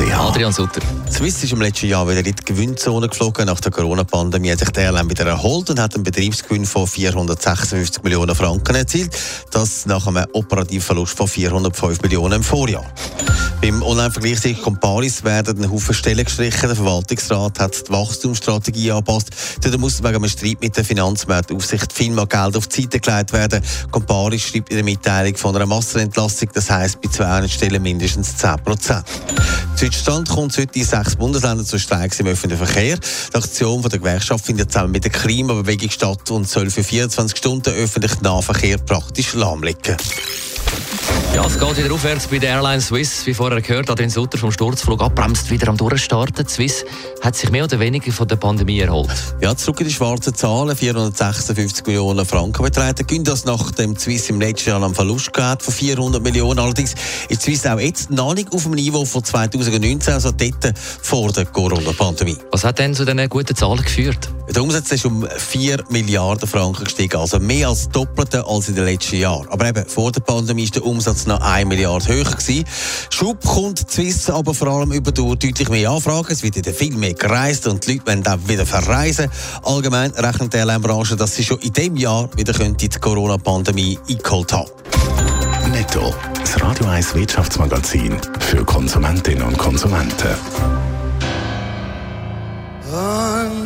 Adrian Sutter. Swiss ist im letzten Jahr wieder in die Gewinnzone geflogen. Nach der Corona-Pandemie hat sich der Airline wieder erholt und hat einen Betriebsgewinn von 456 Millionen Franken erzielt. Das nach einem operativen Verlust von 405 Millionen im Vorjahr. Beim Online-Vergleich sich Comparis werden ein Haufen Stellen gestrichen. Der Verwaltungsrat hat die Wachstumsstrategie angepasst. Dort muss wegen einem Streit mit der Finanzmarktaufsicht viel mehr Geld auf die Seite gelegt werden. Comparis schreibt in der Mitteilung von einer Massenentlassung, das heisst bei 200 Stellen mindestens 10 Prozent. Deutschland kommt heute in sechs Bundesländern zu Streiks im öffentlichen Verkehr. Die Aktion der Gewerkschaft findet zusammen mit der Klimabewegung statt und soll für 24 Stunden öffentlichen Nahverkehr praktisch lahmlegen. Ja, es geht wieder aufwärts bei der Airline Swiss. Wie vorher gehört, Adrian Sutter vom Sturzflug abbremst wieder am Durchstarten. Swiss hat sich mehr oder weniger von der Pandemie erholt. Ja, zurück in die schwarzen Zahlen. 456 Millionen Franken betreten. Gehen das nach dem Swiss im letzten Jahr einen Verlust gehabt von 400 Millionen. Allerdings ist Swiss auch jetzt noch nicht auf dem Niveau von 2019, also dort vor der Corona-Pandemie. Was hat denn zu diesen guten Zahlen geführt? Der Umsatz ist um 4 Milliarden Franken gestiegen, also mehr als Doppelte als in den letzten Jahren. Aber eben, vor der Pandemie ist der Umsatz noch 1 Milliarde höher gewesen. Schub kommt Swiss aber vor allem über deutlich mehr Anfragen. Es wird viel mehr gereist und die Leute wollen auch wieder verreisen. Allgemein rechnet die Airline-Branche, dass sie schon in diesem Jahr wieder die Corona-Pandemie eingeholt haben. Netto. Das Radio 1 Wirtschaftsmagazin für Konsumentinnen und Konsumenten.